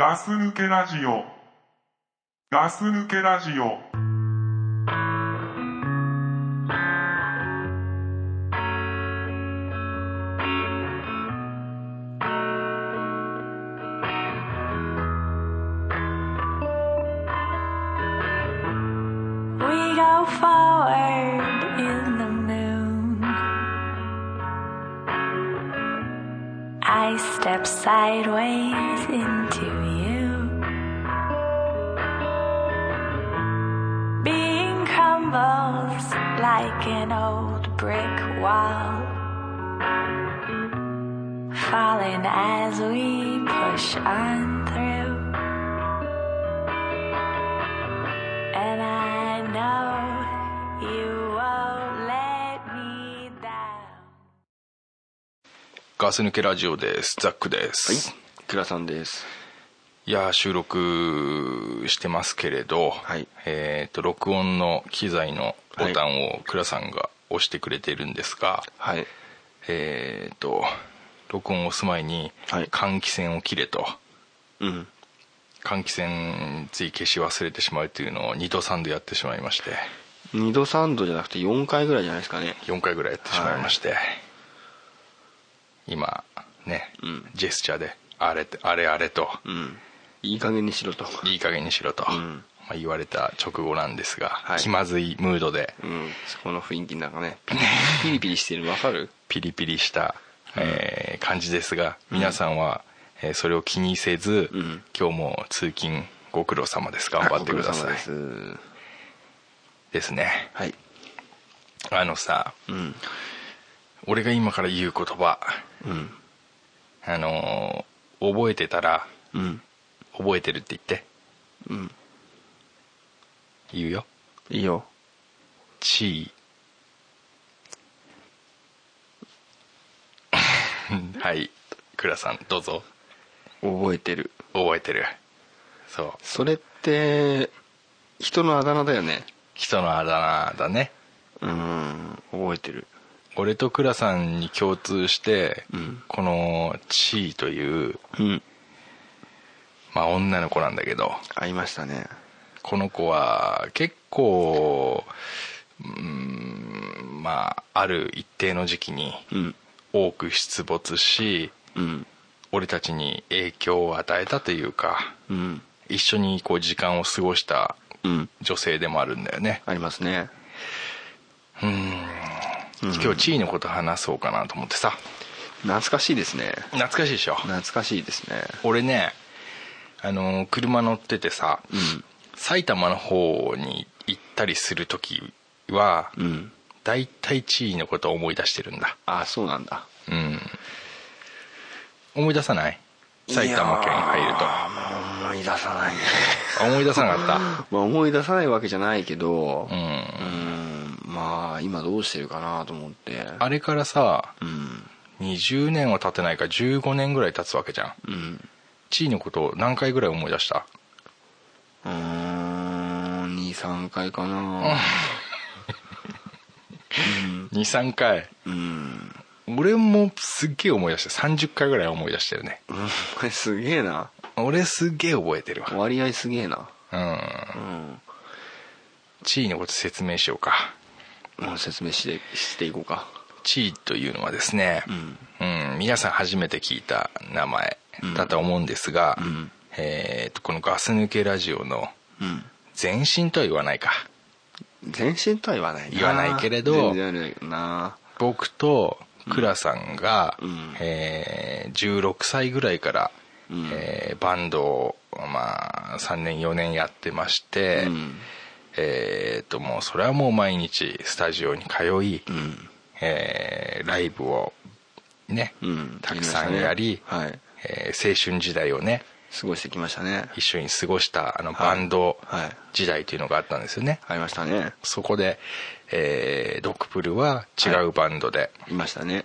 ガス抜けラジオ。ガス抜けラジオ。ガス抜けラジオです。ザックです、倉さんです。い、やー収録してますけれど、はい。えっ、と録音の機材のボタンを倉さんが押してくれてるんですが、はい。えっ、と録音を押す前にはい。換気扇を切れと。うん。換気扇つい消し忘れてしまうっていうのを2度3度やってしまいまして。2度3度じゃなくて4回ぐらいじゃないですかね。4回ぐらいやってしまいまして、今ね、うん。ジェスチャーであれあれあれと、うん。いい加減にしろと。いい加減にしろと、うん。まあ、言われた直後なんですが、はい。気まずいムードで。うん。そこの雰囲気なんかね。ピリピリしてるの分かる？ピリピリした、えー感じですが皆さんは、えーそれを気にせず、うん。今日も通勤ご苦労様です。頑張ってください。ですね。はい。あのさうん俺が今から言う言葉。うん。あのー覚えてたらうん。覚えてるって言って。うん。言うよ。いいよ。地位 はい。倉さんどうぞ。覚えてる。覚えてる。そう。それって人のあだ名だよね。人のあだ名だね。うん。覚えてる俺と倉さんに共通して、うん。この地位といううん。まあ女の子なんだけどありましたね。この子は結構うーんまあある一定の時期にうん。多く出没しうん。俺たちに影響を与えたというかうん。一緒にこう時間を過ごしたうん。女性でもあるんだよね。ありますね今日地位のこと話そうかなと思ってさ。懐かしいですね。懐かしいでしょ？懐かしいですね。俺ねあの車乗っててさ、うん。埼玉の方に行ったりする時はうん。大体地位のことを思い出してるんだ。あそうなんだ。うん。思い出さない？埼玉県入ると。あ思い出さない。思い出さなかっ まあ思い出さないわけじゃないけどたうん。うんまあ今どうしてるかなと思って。あれからさうん。20年は経ってないか15年ぐらい経つわけじゃん。うん。地位のことを何回ぐらい思い出した？うーん23回かな。23回。うん。俺もすっげえ思い出して30回ぐらい思い出してるね。うん。これすげえな。俺すっげえ覚えてるわ。割合すげえな。うん。うん。地位のこと説明しようかもう説明してしていこうか。地位というのはですね、うん。うん皆さん初めて聞いた名前だと思うんですが、うん。えーとこのガス抜けラジオのうん。前身とは言わないか。全身とは言わないな。言わないけれど僕と倉さんが、うん。えー16歳ぐらいから、うん。えーバンドを、まあ、3年4年やってまして、うんえーともうそれはもう毎日スタジオに通い、うん。えーライブをね、うん。たくさんやり、はい。えー青春時代をね過ごしてきましたね。一緒に過ごしたあのはいバンドはい。時代というのがあったんですよね、ありましたね。そこで、えードクプルは違うバンドでいましたね。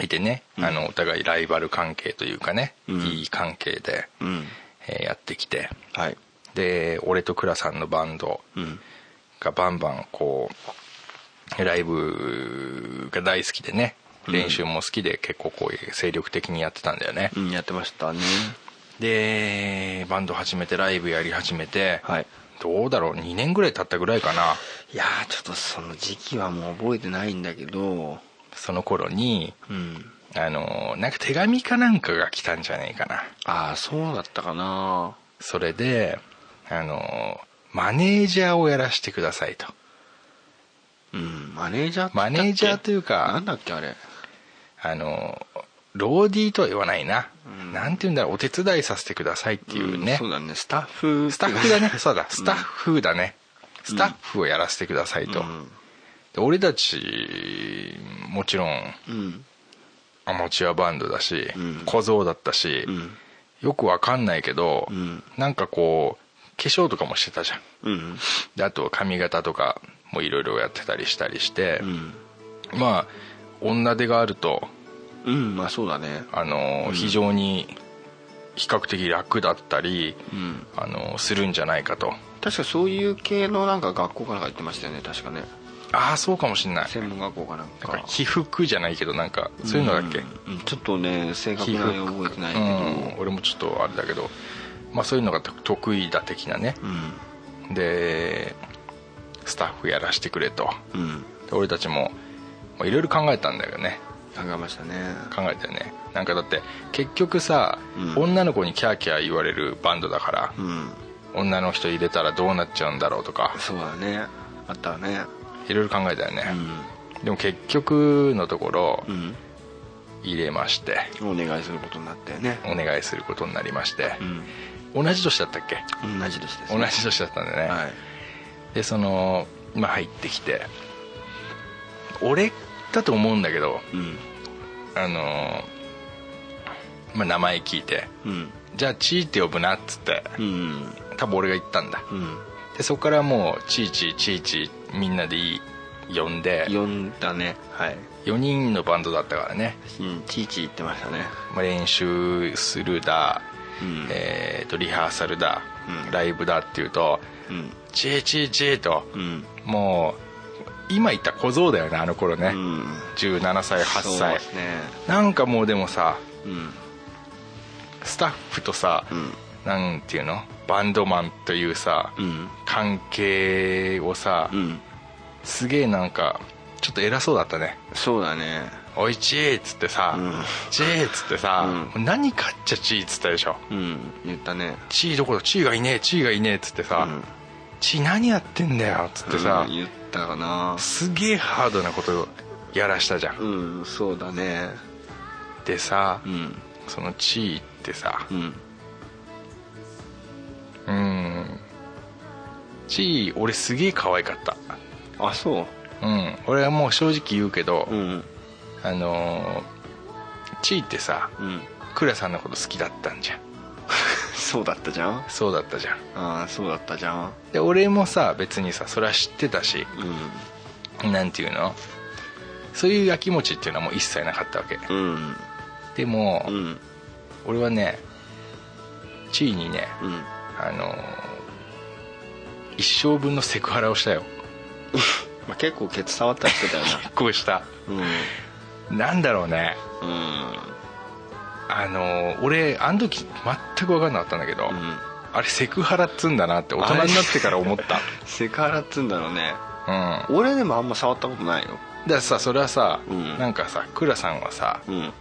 いてね、うん。あのお互いライバル関係というかね、うん。いい関係で、うん。えーやってきて。はい。で俺と倉さんのバンドうんがバンバンこうライブが大好きでね練習も好きで結構こういう精力的にやってたんだよね、うんやってましたね。でバンド始めてライブやり始めて、はい。どうだろう2年ぐらい経ったぐらいかな。いやーちょっとその時期はもう覚えてないんだけど。その頃にうん。あのなんか手紙かなんかが来たんじゃないかな。ああそうだったかな。それであのマネージャーをやらせてくださいと。うんマネージャーマネージャーというかなんだっけあれ？あのローディーとは言わないな、うん。なんて言うんだろうお手伝いさせてくださいっていうね、んそうだね。スタッフスタッフだね。そうだ。スタッフだね、スタッフをやらせてくださいと、俺たちもちろんうん。アマチュアバンドだし、うん。小僧だったし、うん。よくわかんないけど、うん。なんかこう化粧とかもしてたじゃん。うん。であと髪型とかもいろいろやってたりしたりして。う、ん。まあ女手があるとうんまあそうだね。あの、うん。非常に比較的楽だったり、うん。あのするんじゃないかと。確かそういう系のなんか学校かなんか行ってましたよね確かね。ああそうかもしんない。専門学校かなんなんかか被服じゃないけどなんかそういうのだっけ、うん。うん。ちょっとね正確なの覚えてないけど。うん、俺もちょっとあれだけどまあそういうのが得意だ的なね。うん。でスタッフやらせてくれと。うん。で俺たちもまあいろいろ考えたんだよね。考えましたね。考えたよね。なんかだって結局さ、うん。女の子にキャーキャー言われるバンドだから、うん。女の人入れたらどうなっちゃうんだろうとかそうだね。あったわね。いろいろ考えたよね、うでも結局のところ入れまして。お願いすることになったよね。お願いすることになりまして。う、ん同じ年だったっけ？同じ年です同ねじ年だったんでね、はい。でそのまあ入ってきて俺だと思うんだけどうん。あのまあ名前聞いてうん。じゃあチーって呼ぶなっつってうん多分俺が言ったんだ。うん。でそこからもうチーチーチーチーみんなでいい呼んで呼んだね。はい。4人のバンドだったからね、うん。チーチー言ってましたね。まあ、練習するだ、うん。えーとリハーサルだ、うん。ライブだっていうとうん。チーチーチーとうん。もう今言った小僧だよねあの頃ね、うん。17歳8そう歳ね。なんかもうでもさうん。スタッフとさ、うん。なんていうの？バンドマンというさ、うん。関係をさ、うん。すげえなんかちょっと偉そうだったね。そうだね「おいちー」っつってさうん「ちー」っつってさう「何かっちゃちー」っつったでしょ？うん。言ったね「ちーどころちーがいねえちーがいねえ」っつってさうん「ちー何やってんだよ」っつってさうん言ったかな。すげえハードなことやらしたじゃん。うんそうだね。でさうん。そのちーってさうん。うん。ちー俺すげえ可愛かった。あそう。ん。俺はもう正直言うけど、ううんあのーちーってさうん。クラさんのこと好きだったんじゃん。そうだったじゃん？そうだったじゃん。ああそうだったじゃん。で俺もさ別にさそれは知ってたしうなんていうの？そういうやきもちっていうのはもう一切なかったわけ。んうん。でも、うん。俺はねちーにねうん。あのー一生分のセクハラをしたよ。まあ結構ケツ触ったりしてたよ 結構した。ななんだろうね。うん。うんあのー俺あの時全く分かんなかったんだけど、うん。あれセクハラっつんだなって大人になってから思った。セクハラっつうんだろうね。うん。俺でもあんま触ったことないよ。だからさそれはさ、うん。なんかさ倉さんはさうん。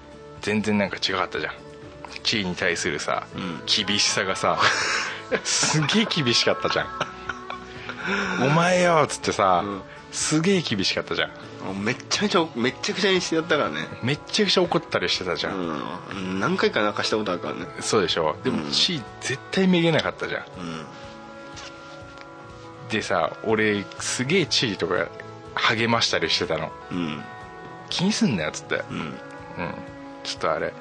全然なんか違かったじゃん。地位に対するさ、うん。厳しさがさ すげえ厳しかったじゃん「お前よ」っつってさ、うんすげえ厳しかったじゃん。めっちゃめちゃめっちゃくちゃにしてやったからね。めっちゃくちゃ怒ったりしてたじゃん、うん。何回か泣かしたことあるからね。そうでしょ。でもうん。絶対めげなかったじゃん。うん。でさ俺すげえ地位とか励ましたりしてたの。うん。気にすんなよっつって。うん。うん。ちょっとあれ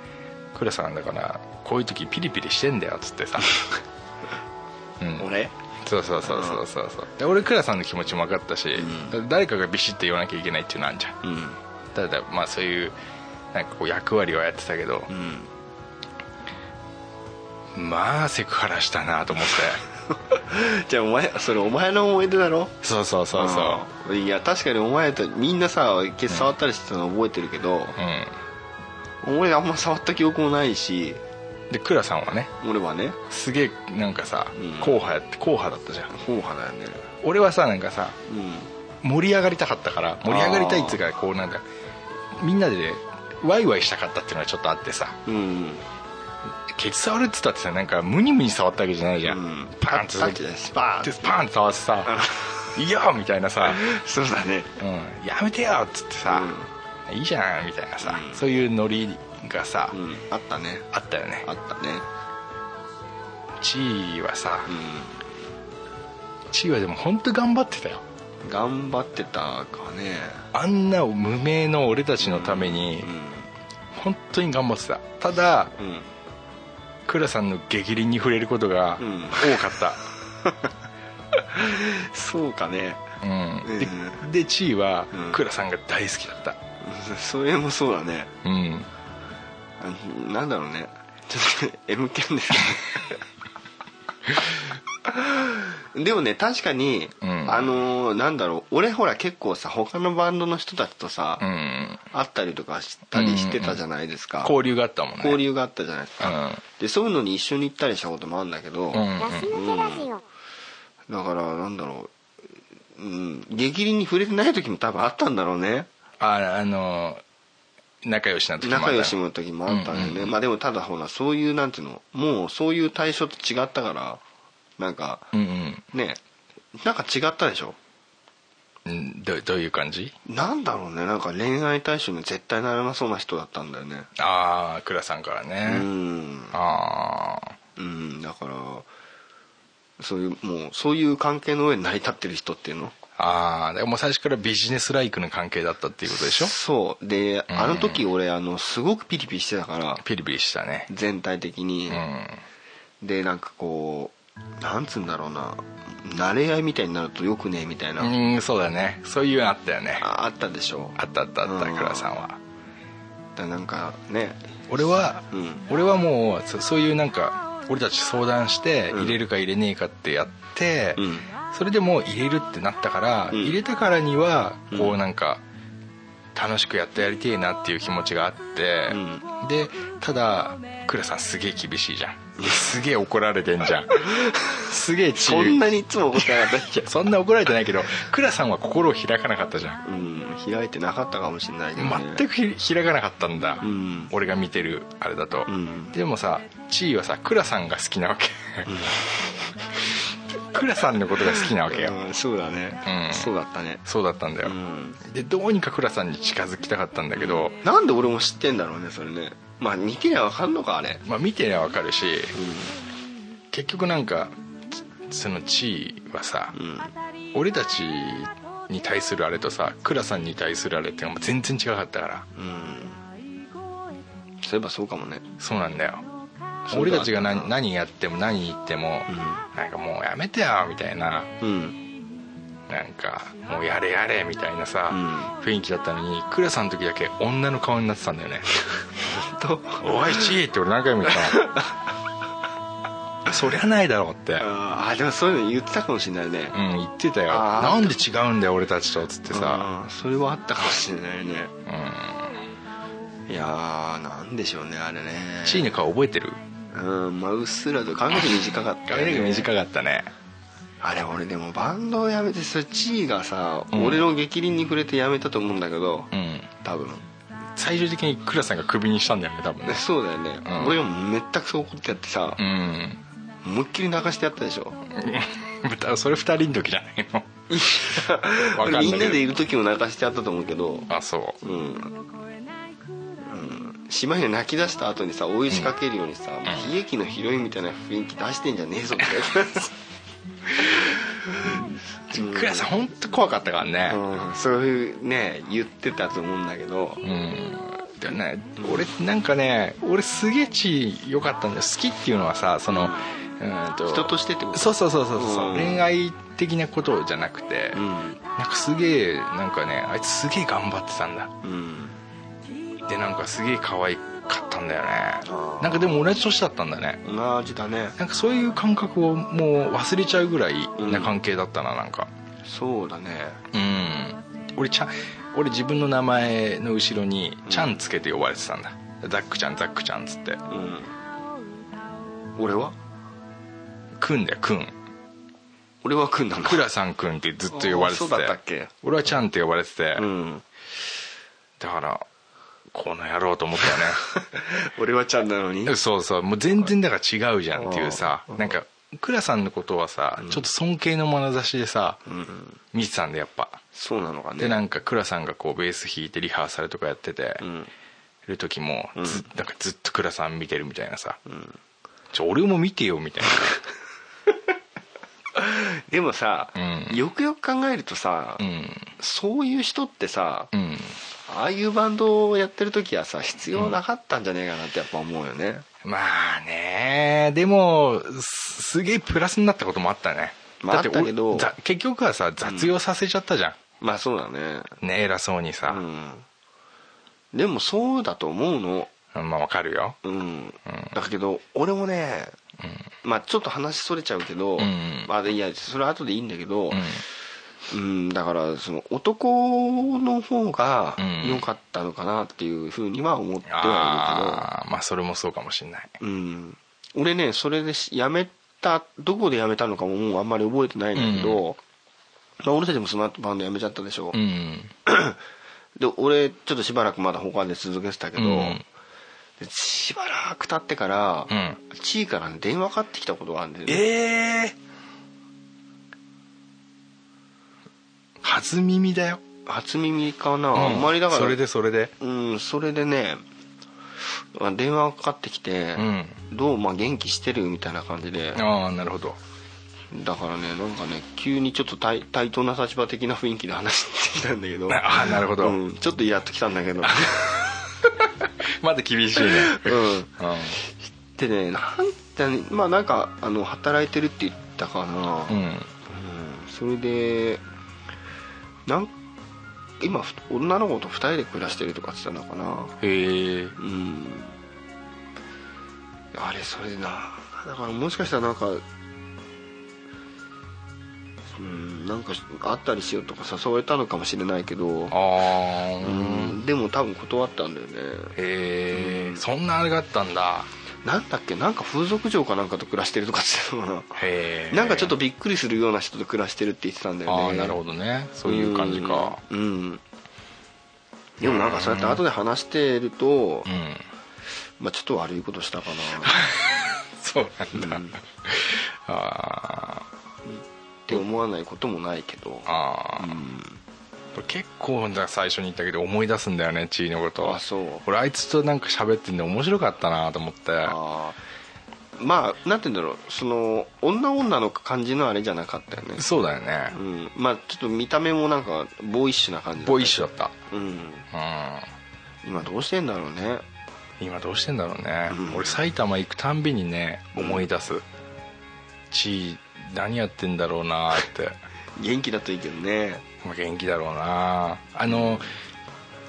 倉さんだからこういう時ピリピリしてんだよっつってさ。うん。俺？そうそうそうそうそうそう。で俺倉さんの気持ちも分かったし、うん。誰かがビシッて言わなきゃいけないっていうのあるじゃん。うん。ただまあそういうなんかこう役割をやってたけどう、ん。まあセクハラしたなと思って。じゃあお前それお前の思い出だろ？そうそうそうそう。ん。いや確かにお前とみんなさ触ったりしてたの覚えてるけど、う俺あんま触った記憶もないしで倉さんはね俺はねすげえなんかさ、うん。硬派やって硬派だったじゃん。硬派だよね。俺はさなんかさうん。盛り上がりたかったから盛り上がりたいっつうかこうなんだみんなでねワイワイしたかったっていうのがちょっとあってさ。うんケツ触るっつったってさなんかムニムニ触ったわけじゃないじゃん、うん。パンってパッてねスパーンでパーンって触ってさ「いいよ!」みたいなさ。そうだね「うん、やめてよ!」っつってさ、いいじゃんみたいなさ、うん。そういうノリがさ、うん。あったね。あったよね。あったね。地位はさう地位はでも本当頑張ってたよ。ん頑張ってたかね。あんな無名の俺たちのためにうん。本当に頑張ってた。ただうん。倉さんの激鱗に触れることがうん。多かった、そうかね。うん。でうん。で地位はうん。倉さんが大好きだった。それもそうだね。うん。あなんだろうね。ちょっと M 剣ですね。でもね確かに、うん。あのーなんだろう。俺ほら結構さ他のバンドの人たちとさ、うん。会ったりとかしたりしてたじゃないですか、交流があったもんね。交流があったじゃないですか、うん。でそういうのに一緒に行ったりしたこともあるんだけど、うん。だからなんだろう。うん。激鱗に触れてない時も多分あったんだろうね。ああの仲良しな時もあった仲良しの時もあったんだよね、うんうんうん。まあでもただほらそういうなんていうのもうそういう対象と違ったからなんかうんねなんか違ったでしょ？うんうんどどういう感じ？なんだろうねなんか恋愛対象に絶対ならなそうな人だったんだよね。ああ倉さんからうねん。ああうんだからそういうもうそういう関係の上に成り立ってる人っていうの？ああでも最初からビジネスライクの関係だったっていうことでしょ？そう。でうん。あの時俺あのすごくピリピリしてたから。ピリピリしたね。全体的に。う、ん。でなんかこうなんつうんだろうな。慣れ合いみたいになるとよくねえみたいな、うんそうだね。そういうのあったよね。ああったでしょ。あったあったあったうん。倉さんは。だなんかね。俺はうん。俺はもうそそういうなんか俺たち相談してうん。入れるか入れねえかってやって、うんそれでもう入れるってなったから、うん。入れたからにはうん。こうなんか楽しくやってやりてえなっていう気持ちがあって、うでただ倉さんすげえ厳しいじゃん。すげえ怒られてんじゃん。すげえそんなにいつも怒ってなかったっけそんな怒られてないけど倉さんは心を開かなかったじゃん。うん。開いてなかったかもしれないけどね。全くひ開かなかったんだ、うん。俺が見てるあれだと、うん。でもさ地位はさ倉さんが好きなわけ倉さんのことが好きなわけよ、うんそうだね、うん。そうだったね。そうだったんだよ、うん。でどうにか倉さんに近づきたかったんだけど、なんで俺も知ってんだろうねそれね。まあ似てりゃ分かんのかあれ。まあ見てりゃわかるしう結局なんかその地位はさ、俺たちに対するあれとさ倉さんに対するあれっていうのも全然違かったから。うん。そういえばそうかもね。そうなんだよ俺たちがだ何何やっても何言っても、なんかもうやめてよみたいな。うん。なんかもうやれやれみたいなさ、うん。雰囲気だったのに倉さんの時だけ女の顔になってたんだよね。と「おいちい!」って俺何回も言ったの。そりゃないだろうって。あーでもそういうの言ってたかもしれないね。うん言ってたよ。あー。なんで違うんだよ俺たちとっつってさ。あーそれはあったかもしれないね。ういやーなんでしょうねあれね。ん地位の顔覚えてる？うんまあうっすらと。髪の毛短かったよ髪の毛ね短かったね。あれ俺でもバンドを辞めてそれ地位がさ、うん。俺の激鱗に触れて辞めたと思うんだけどうん。多分。最終的に倉さんがクビにしたんだよね多分ね。ねそうだよね、うん。俺がめったくそ怒ってやってさう、ん。思いっきり泣かしてやったでしょ。それ二人の時じゃないの？わかんないみんなでいる時も泣かしてやったと思うけど。あそう。うん、うん、島に泣き出した後にさ追い仕掛けるようにさ、もう悲劇のヒロインみたいな雰囲気出してんじゃねえぞって倉さん。本当怖かったからね。うん、そういうね言ってたと思うんだけど。うん。でね俺なんかね俺すげえ地位良かったんだよ。好きっていうのはさそのうんと人としてってこと？そうそうそうそうそう、うん。恋愛的なことじゃなくて、うん。なんかすげえなんかねあいつすげえ頑張ってたんだ。うんでなんかすげえ可愛かったんだよね。なんかでも同じ年だったんだね。同じだね。なんかそういう感覚をもう忘れちゃうぐらいな関係だったななんか。そうだね。うん。俺ちゃん俺自分の名前の後ろに「ちゃん」つけて呼ばれてたんだ。ザックちゃんザックちゃんっつって。うん。俺は？くんだよくん。俺はくんなんだ。倉さんくんってずっと呼ばれてて。あそうだったっけ？俺はちゃんって呼ばれてて、うん。だからこの野郎と思ったよね。俺はちゃんなのに？そうそう。もう全然だから違うじゃんっていうさ。うん。なんか倉さんのことはさ、ちょっと尊敬の眼差しでさ、見てたんでやっぱ。そうなのかね。でなんか倉さんがこうベース弾いてリハーサルとかやってて、うん。る時もず,、なんかずっと倉さん見てるみたいなさ、ちょ俺も見てよみたいな でもさ、うん。よくよく考えるとさ、うん。そういう人ってさ、うん。ああいうバンドをやってる時はさ必要なかったんじゃねえかなってやっぱ思うよね、まあね。でもすすげえプラスになったこともあったね。まあだってけど結局はさ雑用させちゃったじゃまあそうだね。ん、ね偉そうにさ、うん。でもそうだと思うの。まあわかるよ。うん、だけど俺もね、まあちょっと話それちゃうけど、んまあいやそれは後でいいんだけど、うん。うん、だからその男の方がうん。良かったのかなっていうふうには思ってはああまあそれもそうかもしんない。いるけど、うん、俺ねそれでし辞めたどこで辞めたのかももうあんまり覚えてないんだけど、まあ、俺たちもその後バンド辞めちゃったでしょ、うん。で俺ちょっとしばらくまだ他で続けてたけど、うん。でしばらく経ってから、うん。地位からね電話かかってきたことがあるんだよね。ええ初耳だよ。初耳かな、あんまりだからそれでそれで。うんそれでねまあ電話がかかってきてう、ん。どうまあ元気してるみたいな感じで。ああなるほど。だからねなんかね急にちょっと対対等な立場的な雰囲気で話してきたんだけど。ああなるほど、うん、ちょっとイラッときたんだけど まだ厳しいね。うん。うでねなんてまあなんかあの働いてるって言ったかな、んうん。うん。それでなん今ふ女の子と2人で暮らしてるとかって言ってたのかな。へえ。うん。あれそれな。だからもしかしたらなんかうんなんか会ったりしようとか誘われたのかもしれないけどああうんでも多分断ったんだよね。へえそんなあれがあったんだ。なんだっけ？なんか風俗嬢かなんかと暮らしてるとかって言ってたのかへえななんかちょっとびっくりするような人と暮らしてるって言ってたんだよね。ああなるほどね。そういう感じか。うん、うん。でもなんかそうやって後で話してると、うん。まあ、ちょっと悪いことしたか そうなんだ、な、うんっあて思わないこともないけど。あああ、結構だ最初に言ったけど思い出すんだよねチーのこと。あそう。俺あいつとなんか喋ってんで面白かったなと思って。あー。まあなんて言うんだろう。その女女の感じのあれじゃなかったよね。そうだよね。うん。まあちょっと見た目もなんかボーイッシュな感じボーイッシュだった。うん。うん。今どうしてんだろうね。今どうしてんだろうね、うん。俺埼玉行くたんびにね思い出す、チー何やってんだろうなーって。元気だといいけどね。まあ元気だろうなあの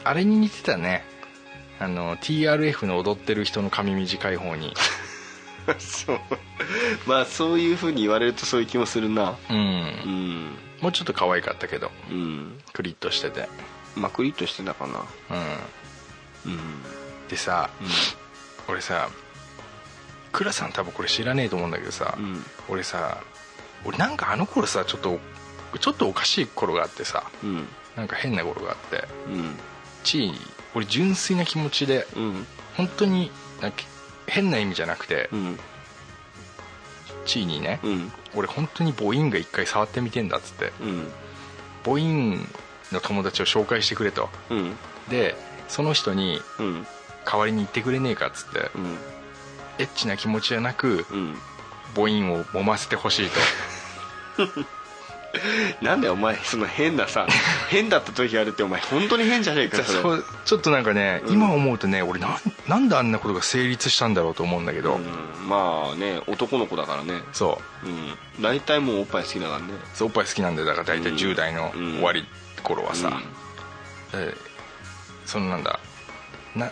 あれに似てたね。あの TRF の踊ってる人の髪短い方に。そう。まあそういうふうに言われるとそういう気もするな。うん。うん。もうちょっと可愛かったけど。うん。クリッとしてて。まあクリッとしてたかな。うん。うん。でさ、俺さ倉さん多分これ知らねえと思うんだけどさ、うん。俺さ俺なんかあの頃さちょっとちょっとおかしい頃があってさうん。なんか変な頃があってうん。チー俺純粋な気持ちでうん。本当になんか変な意味じゃなくて、うん。チーにね、うん。俺本当に母音が一回触ってみてんだっつってうん。母音の友達を紹介してくれと。うん。でその人にうん。代わりに言ってくれねえかっつってうん。エッチな気持ちじゃなくうん。母音を揉ませてほしいと なんでお前その変なさ変だった時あるってお前本当に変じゃねえかそちょっとなんかね、うん。今思うとね俺なんなんであんなことが成立したんだろうと思うんだけど、うん。まあね男の子だからね。そう。うん。大体もうおっぱい好きだからね。そうおっぱい好きなんでだから大体うん。10代の終わり頃はさ、うん。でそのなんだな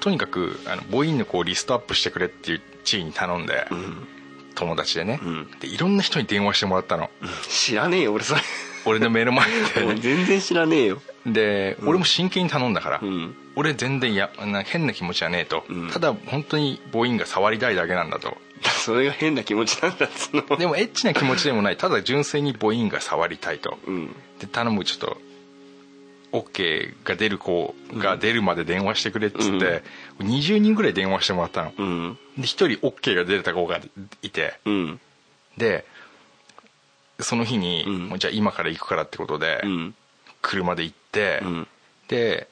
とにかくあの母音の子をリストアップしてくれっていう地位に頼んで、うん友達でね、うん。でいろんな人に電話してもらったの。知らねえよ俺それ。俺の目の前で。全然知らねえよ。で、俺も真剣に頼んだから、うん。俺全然やな変な気持ちはねえと、うん。ただ本当に母音が触りたいだけなんだと。それが変な気持ちなんだっつうの。でもエッチな気持ちでもない。ただ純粋に母音が触りたいと、うん。で頼むちょっと OK が出る子が出るまで電話してくれっつって、20人ぐらい電話してもらったの、うん。で1人 OK が出た子がいて。うん。でその日に、うん。もうじゃあ今から行くからってことで、うん。車で行って、うん。で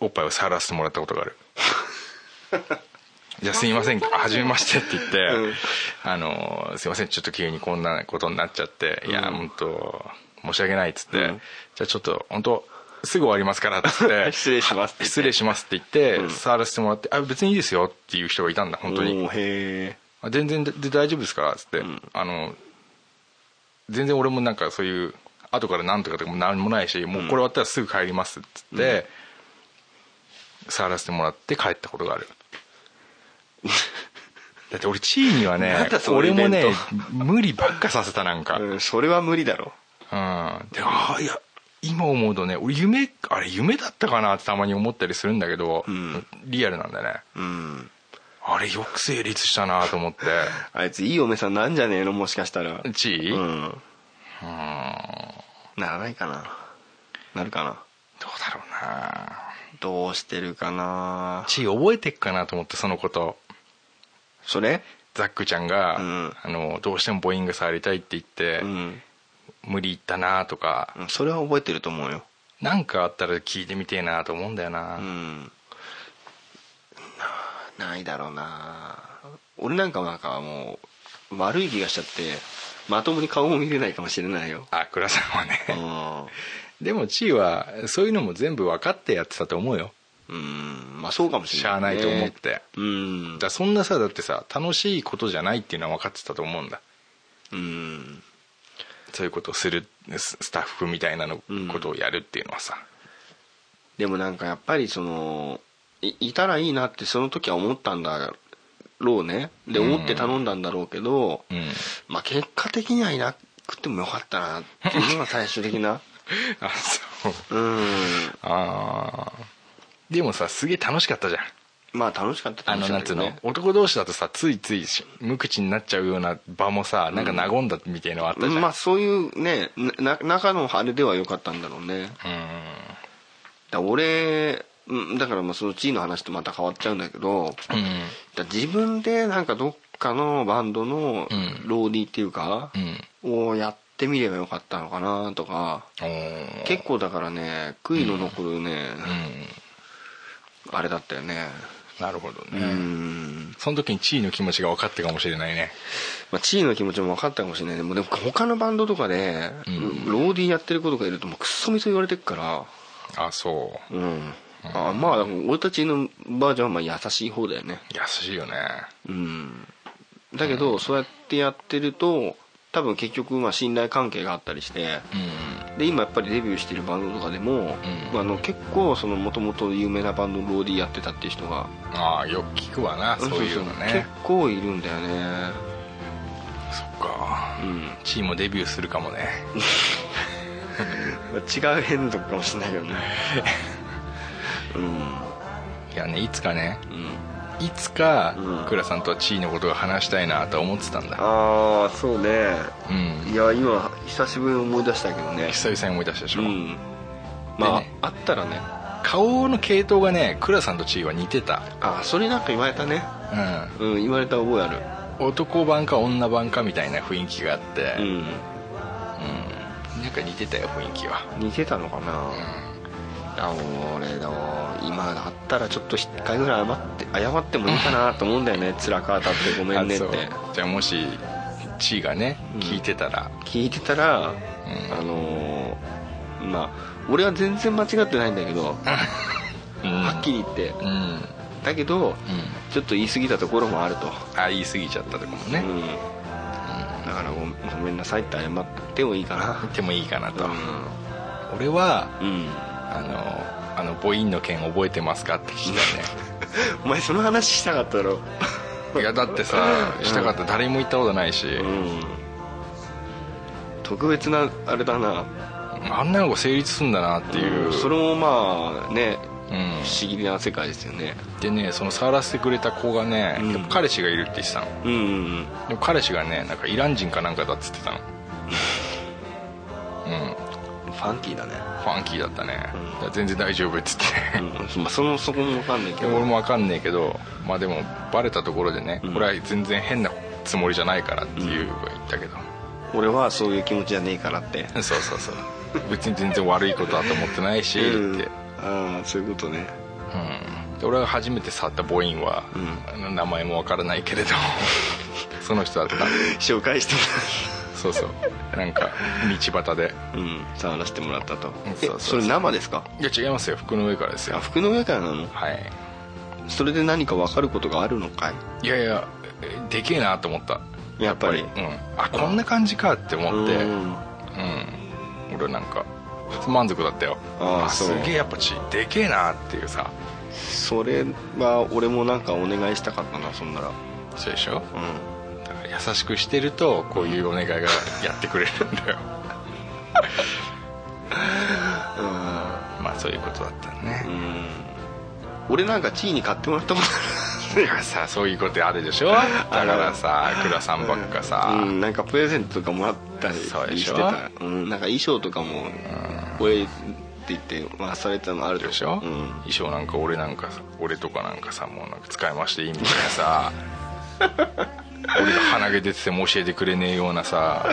おっぱいを触らせてもらったことがある。じゃあすいませんはじめましてって言って、うん。あのすいませんちょっと急にこんなことになっちゃって、いや本当申し訳ないっつって、うん。じゃあちょっと本当すぐ終わりますからって 失礼しますって言って。失礼しますって言って、うん。触らせてもらってあ別にいいですよっていう人がいたんだ本当に、全然でで大丈夫ですからっつって、ん。あの全然俺もなんかそういう後からなんとかとかも何もないしもうこれ終わったらすぐ帰りますっつって、触らせてもらって帰ったことがある。だって俺チーにはね俺もね無理ばっかさせたなんか、え、うん、それは無理だろ。うん、でああいや今思うとね俺夢あれ夢だったかなってたまに思ったりするんだけど、ん。リアルなんだね。うん。あれよく成立したなと思って。あいついい嫁さんなんじゃねえの？もしかしたら。チー、ううん。んならないかな。なるかな。どうだろうな。どうしてるかな。チー覚えてっかなと思ってそのこと。それ？ザックちゃんが、うん。あのどうしてもボーイング触りたいって言って、うん無理言ったなとか、うんそれは覚えてると思うよ。なんかあったら聞いてみてえなと思うんだよな、うん。なないだろうな。俺なんかなんかもう悪い気がしちゃってまともに顔も見れないかもしれないよ。あ倉さんはうねん。でもチーはそういうのも全部分かってやってたと思うよ。うん。まあそうかもしれない、しゃあないと思って、うん。だそんなさだってさ楽しいことじゃないっていうのは分かってたと思うんだ。うんそういうことをするススタッフみたいなのうんことをやるっていうのはさ、でもなんかやっぱりそのいいたらいいなってその時は思ったんだろうね。でうん思って頼んだんだろうけど、うん。まあ結果的にはいなくてもよかったなっていうのが最終的な。あそう。うん。ああでもさすげえ楽しかったじゃんまあ楽しかったあのなんつうの、男同士だとさついついし無口になっちゃうような場もさなんか和んだみたいのはあったじゃん、まあそういうねな中のあれでは良かったんだろうね。うん。だからまあその地位の話とまた変わっちゃうんだけどうん。自分でなんかどっかのバンドのうん。ローディーっていうか、うん。をやってみればよかったのかなとか結構だからね悔いの残るね、うん。あれだったよねなるほどうね、ん。その時に地位の気持ちが分かってかもしれないね。まあ、地位の気持ちも分かったかもしれないね。もうでも他のバンドとかで、うん。ローディーやってる子とかいるともうクソみそ言われてっから。あそう。うん。あまあ俺たちのバージョンはまあ優しい方だよね。優しいよね。うん。だけど、そうやってやってると多分結局まあ信頼関係があったりしてうん。で今やっぱりデビューしてるバンドとかでも、うん。あの結構そのもともと有名なバンドのローディーやってたっていう人がああよく聞くわなそういうの結ね構いるんだよね。そっか。うん。地位もデビューするかもね。まあ違う変とかかもしれないけどね。うん。いやねいつかね。うんいつかうん。倉さんとは地位のことが話したいなとは思ってたんだ。ああそうね。うん。いや今久しぶりに思い出したけどね。久々に思い出したでしょ、うん。まあ、でね。あったらね。顔の系統がね倉さんと地位は似てた。あそれなんか言われたね。うん。うん言われた覚えある。男版か女版かみたいな雰囲気があって、うん。うん。なんか似てたよ雰囲気は。似てたのかな、あ俺だ今だったらちょっと一回ぐらい謝って謝ってもいいかなと思うんだよね辛く当たってごめんねって。じゃあもし地位がねうん。聞いてたら、聞いてたら、うん。あのーまあ俺は全然間違ってないんだけど、うん。はっきり言って。だけどちょっと言い過ぎたところもあると、あ言い過ぎちゃったとかもね、うん、だからごごめんなさいって謝ってもいいかな。言ってもいいかなと、う俺はあのあの母音の件覚えてますかって聞きた お前その話したかったろ。いねいやだってさしたかったら誰も行ったことないし、うん。特別なあれだな。あんなのが成立するんだなっていう、それもまあねうん。不思議な世界ですよね。でねその触らせてくれた子がね、うん。やっぱ彼氏がいるって言ってたの。うんうんうん。でも彼氏がねなんかイラン人かなんかだっつってたの。うんファンキーだね。ファンキーだったね、うん。全然大丈夫っつって、うん。まあそのそこも分かんないけど。俺も分かんねえけどまあでもバレたところでね、うん。これは全然変なつもりじゃないからっていうは言ったけど、俺はそういう気持ちじゃねえからって。そうそうそう。別に全然悪いことだと思ってないし、うん。って、ああそういうことね。うん、で俺が初めて触った母音は、あの名前もわからないけれど その人だった。紹介してもそうそう。なんか道端で。らうん。触らせてもらったと。それ生ですか？いや違いますよ。服の上からですよ。あ服の上からなの？はい。それで何か分かることがあるのかい？いやいやえでけえなと思った。やっぱり。うん。あこんな感じかって思って。うん。うん。俺なんか満足だったよ。あーそう。すげえやっぱちでけえなっていうさ。それは俺もなんかお願いしたかったなそんなら。そうでしょ？うだから優しくしてるとこういうお願いがやってくれるんだよ。まあそういうことだったね。ん、うん、俺なんか地位に買ってもらったことい。やさそういうことあるでしょ？だからさ倉さんばっかさ、うん。なんかプレゼントとかもらったりしてた。うん、なんか衣装とかも俺って言って回されたのあるでしょ、うん。衣装なんか俺なんかさ俺とかなんかさもうなんか使い回していいみたいなさ 俺が鼻毛出てても教えてくれねえようなさ。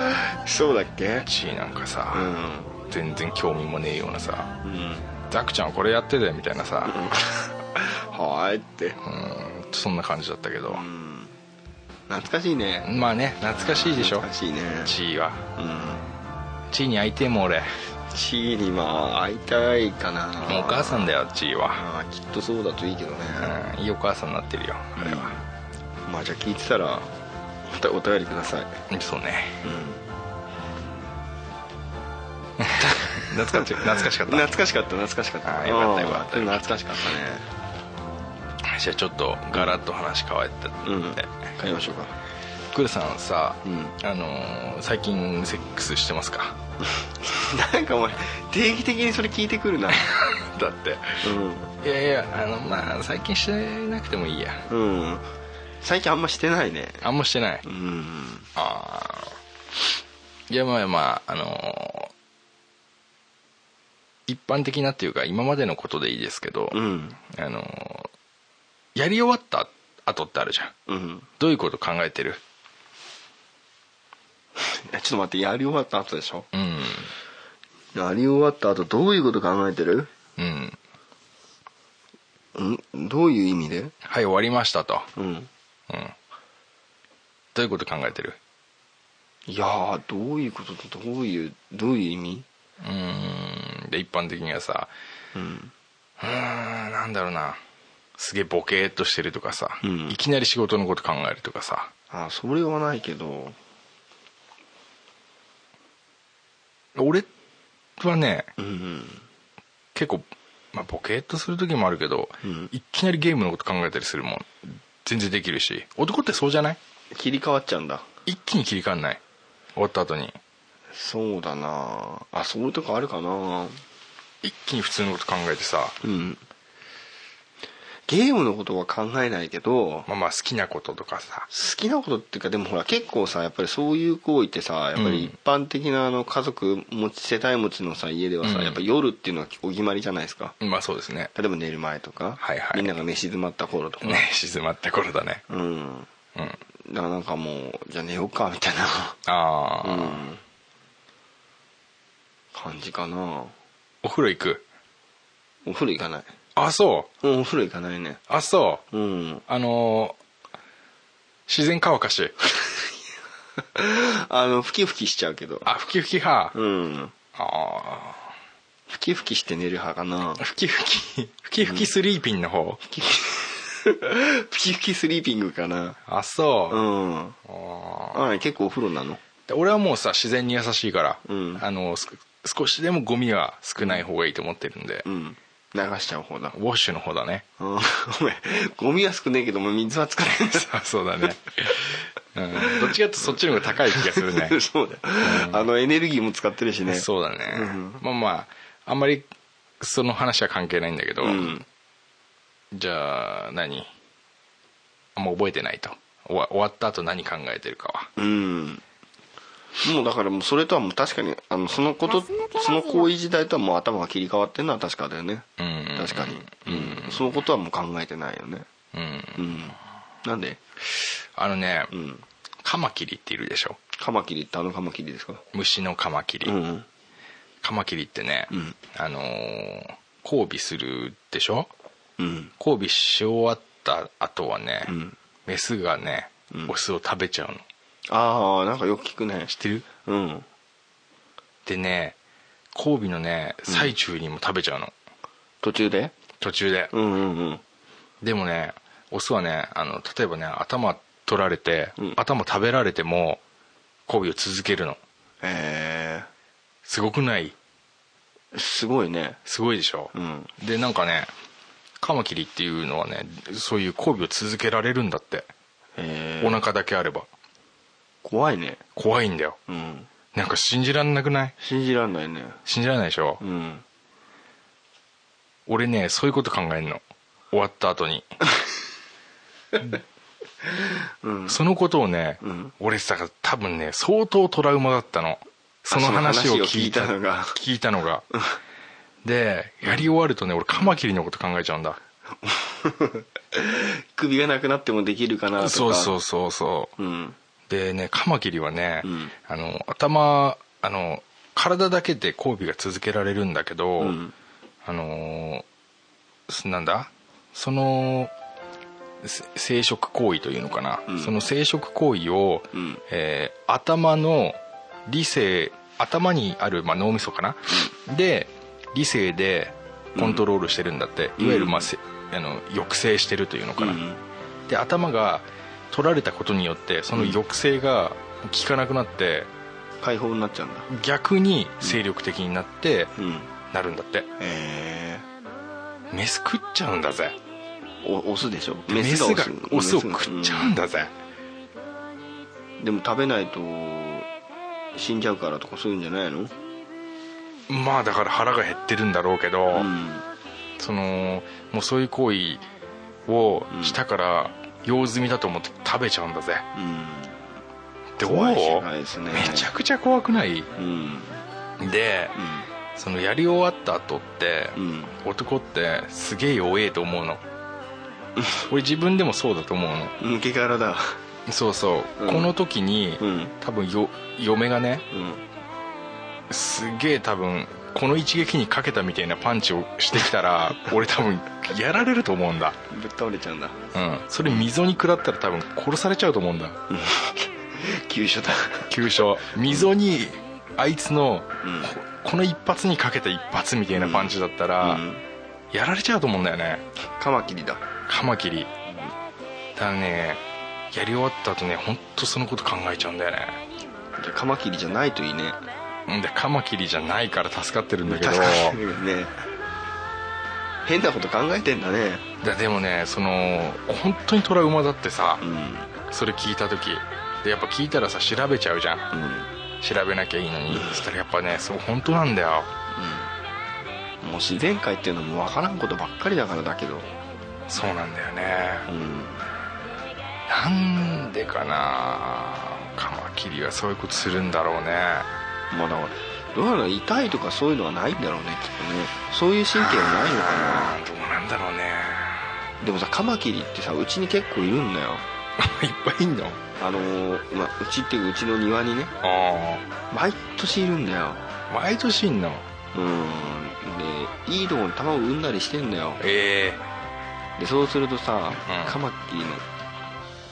そうだっけ？地位なんかさ、うん。全然興味もねえようなさ。うん「ザクちゃんこれやってて」みたいなさ。はーいって。うん。そんな感じだったけど。うん。懐かしいね。まあね懐かしいでしょ。懐かしいね。地位は。うん。地位に会いてえもん俺。地位にまあ会いたいかな。もうお母さんだよ地位は。ああきっとそうだといいけどね。うんいいお母さんになってるよあれは、まあじゃあ聞いてたらまたお便りください。そうね。うん。懐かし懐かしかった。懐かしかった懐かしかった。よかったよかった。うん懐かしかったね。じゃあちょっとガラッと話変わったうん。んで、帰りましょうか。クルさんさ、うん。あのー最近セックスしてますか？なんかお前定期的にそれ聞いてくるな。だって。ういやいやあのまあ最近してなくてもいいや。んうん最近あんましてないね。あんましてない、うん。ああいやまあまああのー一般的なっていうか今までのことでいいですけど、うん。あのーやり終わった後ってあるじゃん。うん。どういうこと考えてる？ちょっと待ってやり終わった後でしょ？うん。やり終わった後どういうこと考えてる？うん。ん？どういう意味で？はい終わりましたと。うんうん。どういうこと考えてる？いやーどういうこととどういうどういう意味？うーん。で一般的にはさうん。うーんなんだろうな。すげえボケーっとしてるとかさ、うん。いきなり仕事のこと考えるとかさ。あそれはないけど。俺はねうん。結構、まあ、ボケーっとする時もあるけど、うん。いきなりゲームのこと考えたりするもん全然できるし。男ってそうじゃない？切り替わっちゃうんだ。一気に切り替わんない？終わった後に。そうだな。あそういうとこあるかな。一気に普通のこと考えてさ。うんゲームのことは考えないけどまあまあ好きなこととかさ。好きなことっていうかでもほら結構さやっぱりそういう行為ってさやっぱり一般的なあの家族持ち世帯持ちのさ家ではさ、うん。やっぱ夜っていうのはお決まりじゃないですか。まあそうですね。例えば寝る前とか、はいはい。みんなが寝静まった頃とか、ね静まった頃だね。うん。うん。だからなんかもうじゃあ寝ようかみたいな。ああ、うん。感じかな。お風呂行く？お風呂行かないあそう？うんお風呂行かないね。あそう？うん。あのー自然乾かし。あのふきふきしちゃうけど。あふきふき派、うん。あふきふきして寝る派かな。あふきふき。ふきふきスリーピンの方、ふきふきスリーピングかな。あそう？う、ん。ああ結構お風呂なの？ー俺はもうさ自然に優しいから、うん。あのす少しでもゴミは少ない方がいいと思ってるんで、うん流しちゃう方だ。ウォッシュの方だね。うん。ごめんゴミは少ねえけども水は使えそうそうだね、うん、どっちかってそっちの方が高い気がするね。ないそうだよ。あのエネルギーも使ってるしね。そうだね、うんまあまああんまりその話は関係ないんだけど、うん。じゃあ何？もう覚えてないと。終わ終わった後何考えてるかは。うんもうだからもうそれとはもう確かにあのそのことその行為時代とはもう頭が切り替わってるのは確かだよね。うん。確かに。うん。そのことはもう考えてないよね。うん。うん。なんで？あのね、うん。カマキリっているでしょ？カマキリってあのカマキリですか？虫のカマキリ、うん。カマキリってね、うん。あのー交尾するでしょ？うん。交尾し終わった後はね、うん。メスがねうん。オスを食べちゃうのああなんかよく聞くね。知ってる？うん。でね交尾のね最中にも食べちゃうの、途中で？途中で、うんうんうん。でもねオスはねあの例えばね頭取られて、うん。頭食べられても交尾を続けるの。へすごくない？えすごいね。すごいでしょ、うん。でなんかねカマキリっていうのはねそういう交尾を続けられるんだって、へえお腹だけあれば怖いね。怖いんだよ。うん。なんか信じらんなくない？信じらんないね。信じられないでしょ、うん。俺ねそういうこと考えるの。終わった後に。うん。そのことをね、うん。俺さ多分ね相当トラウマだったの。その話を聞いたその話を聞いたのが。聞いたのが。でやり終わるとね俺カマキリのこと考えちゃうんだ。首がなくなってもできるかなとか。そうそうそうそう。うんでねカマキリはね、うん。あの頭あの体だけで交尾が続けられるんだけど、うん。あのすなんだ？そのせ生殖行為というのかな、うん。その生殖行為を、うん。えー頭の理性頭にある、まあ、脳みそかな、で理性でコントロールしてるんだって、うん。いわゆる、まあ、せあの抑制してるというのかな、うん。で頭が取られたことによってその抑制が効かなくなって解放になっちゃうんだ。逆に精力的になってうん。なるんだって。へえメス食っちゃうんだぜ。おオスでしょ？メスがオスを食っちゃうんだぜ、うん。でも食べないと死んじゃうからとかそういうんじゃないの？まあだから腹が減ってるんだろうけど、うん。そのもうそういう行為をしたから用済みだと思って食べちゃうんだぜ。うん。怖い世界ですね。めちゃくちゃ怖くない？うん。でそのやり終わった後って、うん。男ってすげえ弱えと思うの。俺自分でもそうだと思うの。うん抜け殻だ。そうそう、うん。この時に、うん。多分よ嫁がねうん。すげえ多分この一撃にかけたみたいなパンチをしてきたら 俺多分やられると思うんだ。ぶっ倒れちゃうんだ。うん。それ溝に食らったら多分殺されちゃうと思うんだ。急所だ。急所。溝にあいつのうん。ここの一発にかけた一発みたいなパンチだったら、うん。やられちゃうと思うんだよね。カマキリだ。カマキリ。だねやり終わった後ね本当そのこと考えちゃうんだよね。じゃあカマキリじゃないといいね。んでカマキリじゃないから助かってるんだけど。ね。変なこと考えてんだね。だでもねその本当にトラウマだってさうん。それ聞いた時。でやっぱ聞いたらさ調べちゃうじゃん。うん。調べなきゃいいのに。そしたらやっぱねそう本当なんだよ。もう自然界っていうのも分からんことばっかりだからだけど。そうなんだよね。うん。なんでかなカマキリはそういうことするんだろうねまあだからどうなの痛いとかそういうのはないんだろうねきっとね。そういう神経はないのかあーどうなんだろうね。なでもさカマキリってさうちに結構いるんだよ。いっぱいいんの？あのーまあ、うちっていうかうちの庭にね。あ毎年いるんだよ。あ毎年いんの？うん。でいいとこに卵産んだりしてんだよ。えでそうするとさ、うん。カマキリの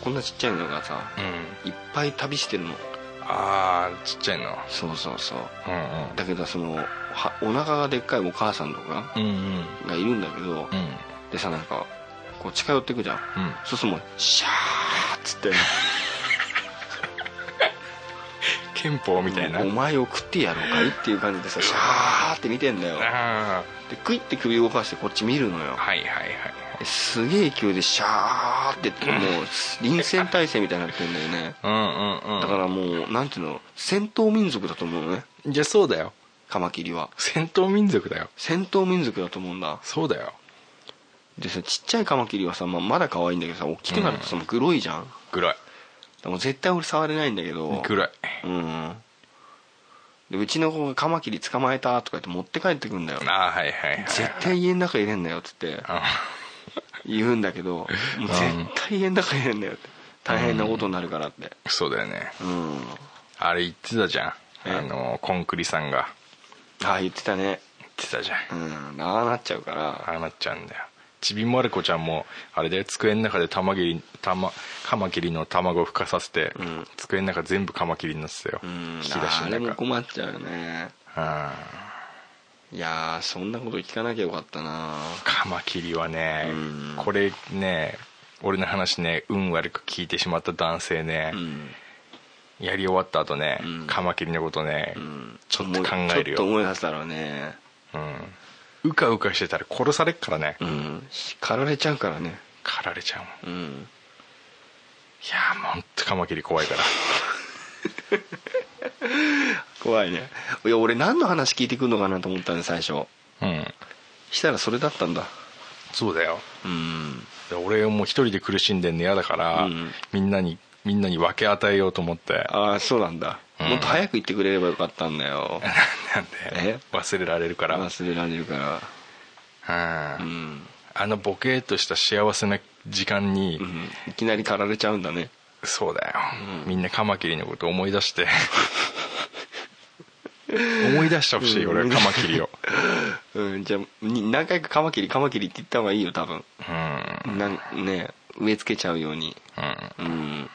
こんなちっちゃいのがさえうん。いっぱい旅してるのああちっちゃいの。そうそうそう。うんだけどそのはお腹がでっかいお母さんとかうんうんうん。がいるんだけど、うん。でさなんかこう近寄ってくじゃん。うん。そうするともうシャーっつって憲法みたいな。お前を食ってやろうかいっていう感じでさシャーって見てんだよ。あでクイッて首動かしてこっち見るのよ。あはいはいはい。すげえ勢いでシャーってもう臨戦態勢みたいになってんだよね。うんうんうん。だからもうなんていうの戦闘民族だと思うのね。じゃあそうだよ。カマキリは。戦闘民族だよ。戦闘民族だと思うんだ。そうだよ。でさちっちゃいカマキリはさ、まあ、まだ可愛いんだけどさ大きくなるとさ、もうグロいじゃん。グロいでも絶対俺触れないんだけどグロい。うん。でうちの子がカマキリ捕まえたとか言って持って帰ってくんだよ。ああはいはいはい。絶対家の中入れんなよっつってあ言うんだけどもう絶対家の中入れんなよって。大変なことになるからって。そうだよね。うん。あれ言ってたじゃん。え？あのコンクリさんが。ああ言ってたね。言ってたじゃん。うん。ああなっちゃうから。ああなっちゃうんだよちびまる子ちゃんもあれで机の中で玉切り玉カマキリの卵を孵化させて、うん。机の中全部カマキリになってたよ、うん。引き出しあれもの中困っちゃうよね。あいやーそんなこと聞かなきゃよかったな。カマキリはね、うん。これね俺の話ね運悪く聞いてしまった男性ねう、ん。やり終わった後ね、うん。カマキリのことね、うん。ちょっと考えるよ。ちょっと思い出したろうね。うんうかうかしてたら殺されっからね、うん。叱られちゃうからね。狩られちゃうもん。いうん。やーもうほんとカマキリ怖いから。怖いね。いや俺何の話聞いてくるのかなと思ったんで最初。うん。したらそれだったんだ。そうだよ。うん。で俺もう一人で苦しんでんの嫌だから、うん。みんなにみんなに分け与えようと思って。ああそうなんだ、うんもっと早く言ってくれればよかったんだよ。なんえで？忘れられるから。忘れられるかうん。らうん、あのボケーっとした幸せな時間に、うん、いきなり駆られちゃうんだね。そうだよ、みんなカマキリのこと思い出して。思い出してほしい、俺はカマキリを。うん。じゃあに何回かカマキリカマキリって言った方がいいよ多分。うん。なんね植え付けちゃうように。うん。うん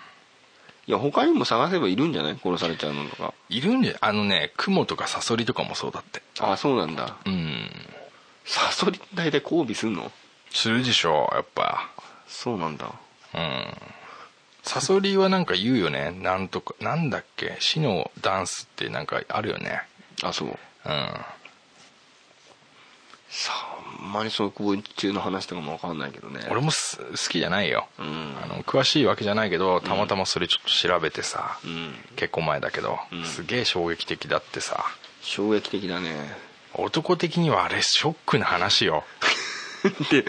いや他にも探せばいるんじゃない？殺されちゃうのとか。いるんじゃあのねクモとかサソリとかもそうだって。ああそうなんだ。うん。サソリ大体交尾すんの？するでしょやっぱ。そうなんだ。うん。サソリはなんか言うよね。なんとかなんだっけ？死のダンスってなんかあるよね。あそう。うん。さああんまりそう昆虫の話とかも分かんないけどね。俺もす好きじゃないよ、うん。あの詳しいわけじゃないけどたまたまそれちょっと調べてさ、うん。結構前だけど、うん。すげえ衝撃的だってさ。衝撃的だね。男的にはあれショックな話よ。で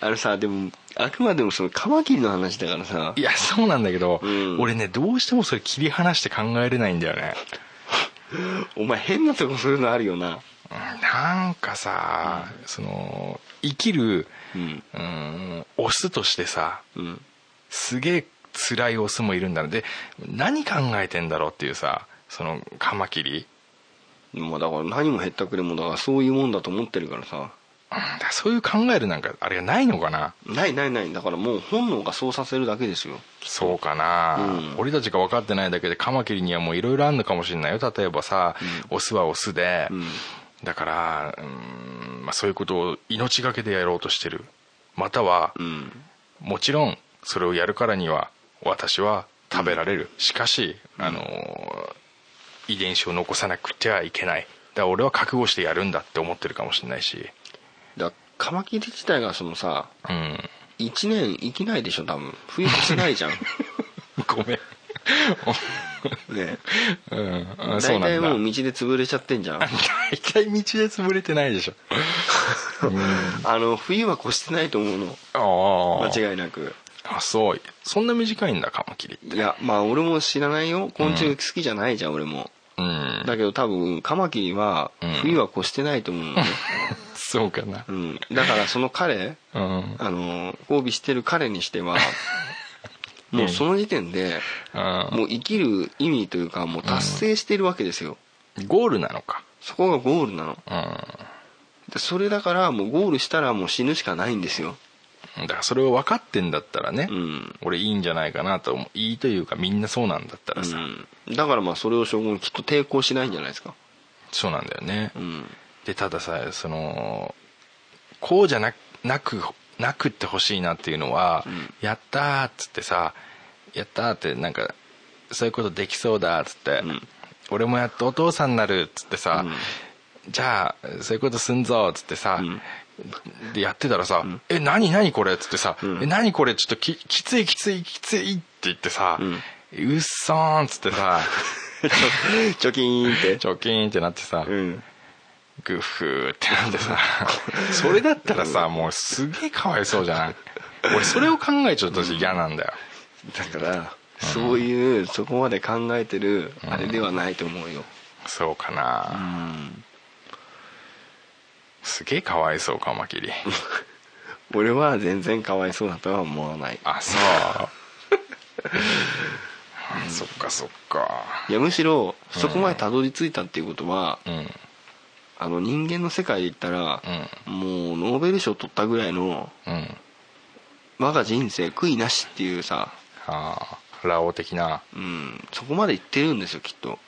あのさでもあくまでもそのカマキリの話だからさ。いやそうなんだけど、うん。俺ねどうしてもそれ切り離して考えれないんだよね お前変なとこそういうのあるよな。うんなんかさ、その生きるうん。うんオスとしてさうん。すげえ辛いオスもいるんだで何考えてんだろうっていうさそのカマキリ。まあだから何もへったくれもだからそういうもんだと思ってるからさ。うんだそういう考えるなんかあれがないのかな？ないないない。だからもう本能がそうさせるだけですよ。そうかな、うん。俺たちが分かってないだけでカマキリにはもういろいろあるのかもしれないよ。例えばさ、オスはオスで、うん。だからうん、まあ、そういうことを命がけでやろうとしてる。または、うん。もちろんそれをやるからには私は食べられる、しかし、あの遺伝子を残さなくてはいけない。だから俺は覚悟してやるんだって思ってるかもしれないし。だカマキリ自体がそのさうん。1年生きないでしょ多分。冬越せないじゃん。ごめん。ね。うん。あ大体もう道で潰れちゃってんじゃん。大体道で潰れてないでしょ。あの冬は越してないと思うの。間違いなく。あそう。そんな短いんだカマキリって。いやまあ俺も知らないよ。昆虫好きじゃないじゃん俺も。うん。だけど多分カマキリはうん。冬は越してないと思うのね、そうかな。うん、だからその彼うん。あの交尾してる彼にしては もうその時点でもう生きる意味というかもう達成してるわけですよ。ゴールなのか。そこがゴールなの。うん。でそれだからもうゴールしたらもう死ぬしかないんですよ。だからそれを分かってんだったらね、うん。俺いいんじゃないかなと思う。いいというかみんなそうなんだったらさ、うん。だからまあそれを将軍にきっと抵抗しないんじゃないですか。そうなんだよね、うんでたださそのこうじゃななくなくってほしいなっていうのは「んやった!」っつってさ「やった!」ってなんかそういうことできそうだっつって、ん俺もやっとお父さんになるっつってさ、うんじゃあそういうことすんぞっつってさ、んでやってたらさ「え何何これ?」っつってさ「うんえ何これちょっとききついきついきつい」って言ってさ「うんうっそーん」っつってさ 貯金って チョキーンってなってさ、うんグフーってなんでさ。それだったらさもうすげえかわいそうじゃない？俺それを考えちゃうと嫌なんだよ。だからそういうそこまで考えてるあれではないと思うよ。そうかうな、ん。すげえかわいそうカマキリ俺は全然かわいそうだとは思わない。あそう。あそっかそっか。いやむしろそこまでたどり着いたっていうことは、うんあの人間の世界で言ったら、もうノーベル賞取ったぐらいのうん。我が人生悔いなしっていうさ、ああラオウ的な。うん、そこまでいってるんですよきっと。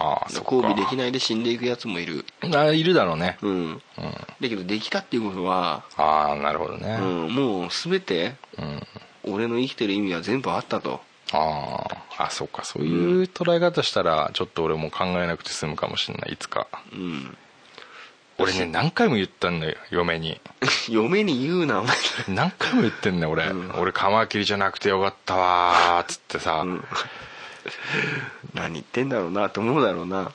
ああ交尾できないで死んでいくやつもいる。あいるだろうね。うん。うん。だけどできたっていうことは、ああなるほどね。うん、もう全てうん。俺の生きてる意味は全部あったとあああそうか。そういう捉え方したらちょっと俺も考えなくて済むかもしれない。いつか。うん。俺ね何回も言ったんだよ嫁に。嫁に言うなお前。何回も言ってんね俺、うん。俺カマキリじゃなくてよかったわーっつってさ、うん。何言ってんだろうなと思うだろうな。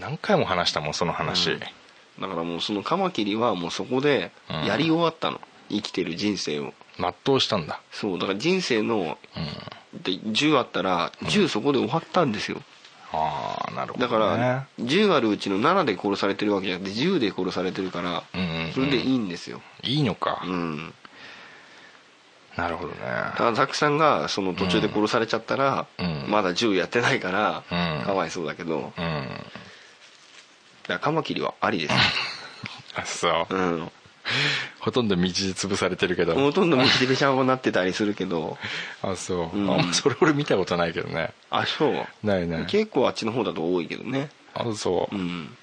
何回も話したもんその話、うん。だからもうそのカマキリはもうそこでやり終わったの、生きてる人生を。全うしたんだ。そうだから人生のうんで10あったら10そこで終わったんですよ。ああなるほど、ね、だから10あるうちの7で殺されてるわけじゃなくて10で殺されてるからうんうんうん。それでいいんですよ。いいのか、うん。なるほどね。だからザクさんがその途中で殺されちゃったら、うん。まだ10やってないから、うん。かわいそうだけど。うん。らカマキリはありです。あそう、うん ほとんど道で潰されてるけど。ほとんど道でぺちゃんこになってたりするけど。あそう、うん。あそれ俺見たことないけどね。あそう。ないね結構あっちの方だと多いけどね。あそう、うん。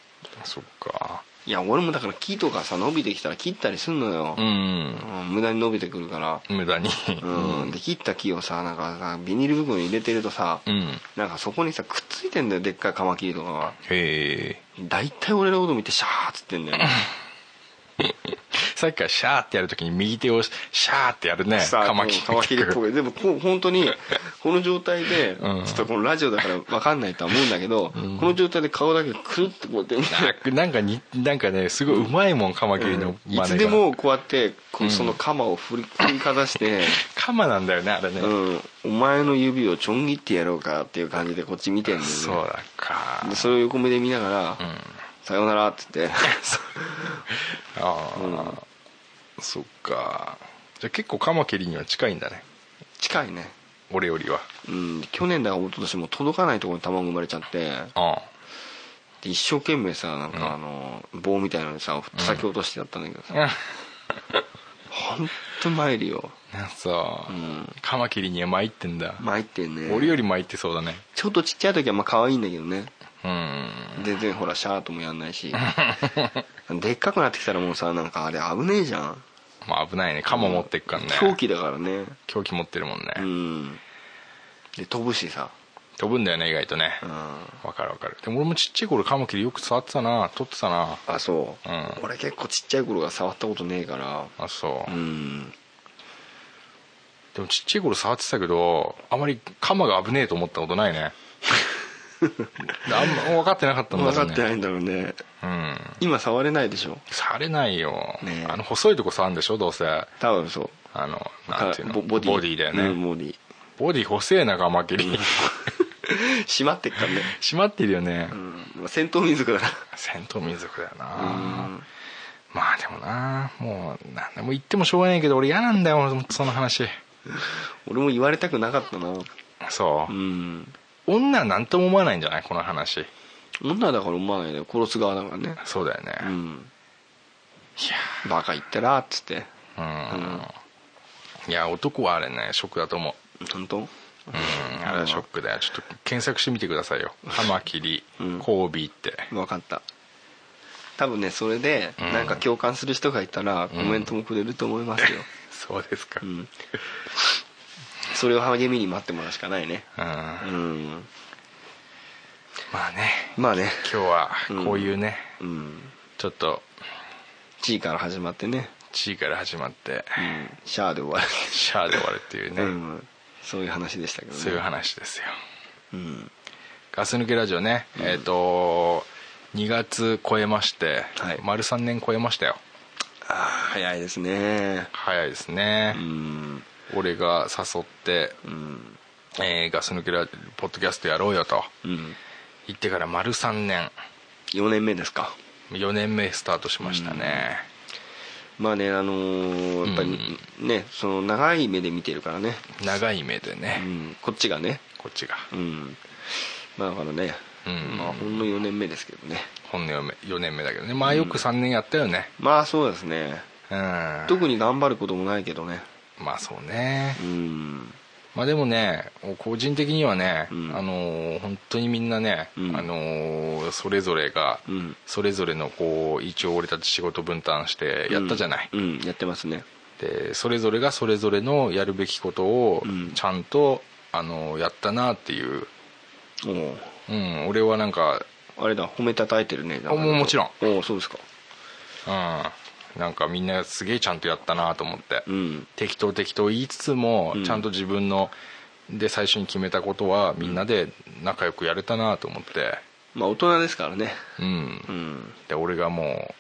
そっか。いや俺もだから木とかさ伸びてきたら切ったりすんのよ。う、んうん。無駄に伸びてくるから。無駄に。うん、で切った木をさなんかさビニール袋に入れてるとさ、うん。なんかそこにさくっついてんだよでっかいカマキリとかが。へえ。大体俺のこと見てシャーっつってんだよ さっきからシャーってやるときに右手をシャーってやるね。カマキリ。カマキリっぽいでも本当に この状態で、うん。ちょっとこのラジオだから分かんないとは思うんだけど、この状態で顔だけくるってこうやってなんかなんかになんかねすごいうまいもんカマキリのい真似が。つでもこうやってその鎌を振り振りかざして、カマなんだよねあれね、うん、お前の指をちょん切ってやろうかっていう感じでこっち見てんだよね。そうだか。でそれを横目で見ながら「うんさようなら」っつって。ああ、そっか。じゃあ結構カマキリには近いんだね。近いね。俺よりは。うん。去年だか一昨年も届かないところに卵生まれちゃって。あで一生懸命さなんかあの、棒みたいなのにさ叩き落としてやったんだけどさ、あほんと参るよ。そう、うん。カマキリには参ってんだ、参ってんね。俺より参ってそうだね。ちょっとちっちゃい時はまあ可愛いんだけどね。うん全然ほらシャーともやんないし。でっかくなってきたらもうさなんかあれ危ねえじゃん。まあ危ないね。カモ持ってっからね。狂気だからね。狂気持ってるもんね、うん。で飛ぶしさ。飛ぶんだよね意外とね。うん。わかるわかる。でも俺もちっちゃい頃カマキリよく触ってたな。取ってたな。あそう、うん。俺結構ちっちゃい頃が触ったことねえから。あそう、うん。でもちっちゃい頃触ってたけどあまりカマが危ねえと思ったことないね あんま分かってなかったんだ分かろうね。ってないんだろうね。うん。今触れないでしょ？触れないよ、ねえ。あの細いとこ触るんでしょ？どうせ。あ多分そう。のなんていうの？ボボディ。ボディだよね、うんボディ。ボディ細えなカマキリ。閉まってっからね。閉まってるよね、うん。戦闘民族だから戦闘民族だよな、うん。まあでもなもう何でも言ってもしょうがないけど俺嫌なんだよその話。俺も言われたくなかったな。そう。う、ん女は何とも思わないんじゃない？この話。女だから思わないで殺す側だからね。そうだよね、いうん。バカ言ってらっつって。やうん、いや男はあれねショックだと思う。本当？うん。あれはショックだよ。ちょっと検索してみてくださいよ。カマキリうん。交尾って。分かった。多分ねそれでうん。なんか共感する人がいたらコメントもくれると思いますよ。そうですか。うんそれを励みに待ってもらうしかないね。うん、うん。まあね。まあね。今日はこういうね、うん。ちょっと。地位から始まってね。地位から始まって。うん。シャアで終わるシャアで終わるっていうね、うん。そういう話でしたけどね。そういう話ですよ。うん。ガス抜けラジオね、えっ、と2月超えまして、はい。丸3年超えましたよ。ああ早いですね。早いですね。う、ん俺が誘って、うんえーガス抜けラジオポッドキャストやろうよと。うん。言ってから丸3年。4年目ですか。4年目スタートしましたね、まあねあのーやっぱりね、その長い目で見てるからね、長い目でうね、ん、こっちがね。こっちが。うん。まあだからね、うん。まあほんの4年目ですけどね。本年目4年目だけどね。まあよく3年やったよね。まあそうですね。うん。特に頑張ることもないけどねまあそうね。うん。まあでもね個人的にはね、うん。あのー本当にみんなね、うん。あのーそれぞれが、うん。それぞれのこう一応俺たち仕事分担してやったじゃない、やってますね。でそれぞれがそれぞれのやるべきことをうん。ちゃんと、あのーやったなっていう、う。ん、俺はなんかあれだ褒めたたいてるね。あもうもちろん。おおそうですか。うんなんかみんなすげえちゃんとやったなと思って、うん。適当適当言いつつも、うん。ちゃんと自分ので最初に決めたことはみんなで仲良くやれたなと思って。まあ大人ですからね。うん、うん。で俺がも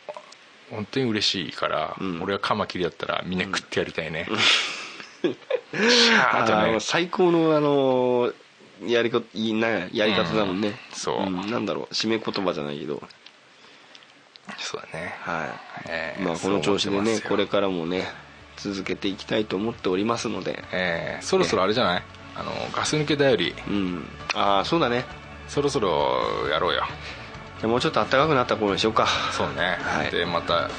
う本当に嬉しいから、うん。俺がカマキリだったらみんな食ってやりたいね、シャーッとね。最高のあのやりこいいなやり方だもんね、うん。そうん。なんだろう。締め言葉じゃないけどそうだね。はい、えーまあこの調子でねこれからもね続けていきたいと思っておりますので。えーそろそろあれじゃない？あのガス抜けだより。うん。ああそうだね。そろそろやろうよ。じゃあもうちょっと暖かくなった頃にしようか。そうね、はい。でまた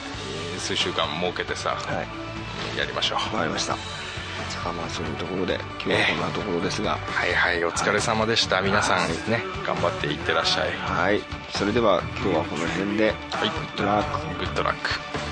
えー数週間設けてさ、はい。やりましょう。わかりましたまあそういうところで今日はこんなところですが、はいはいお疲れ様でした、皆さんね頑張っていってらっしゃい。はい。それでは今日はこの辺で。はい。グッドラックグッドラック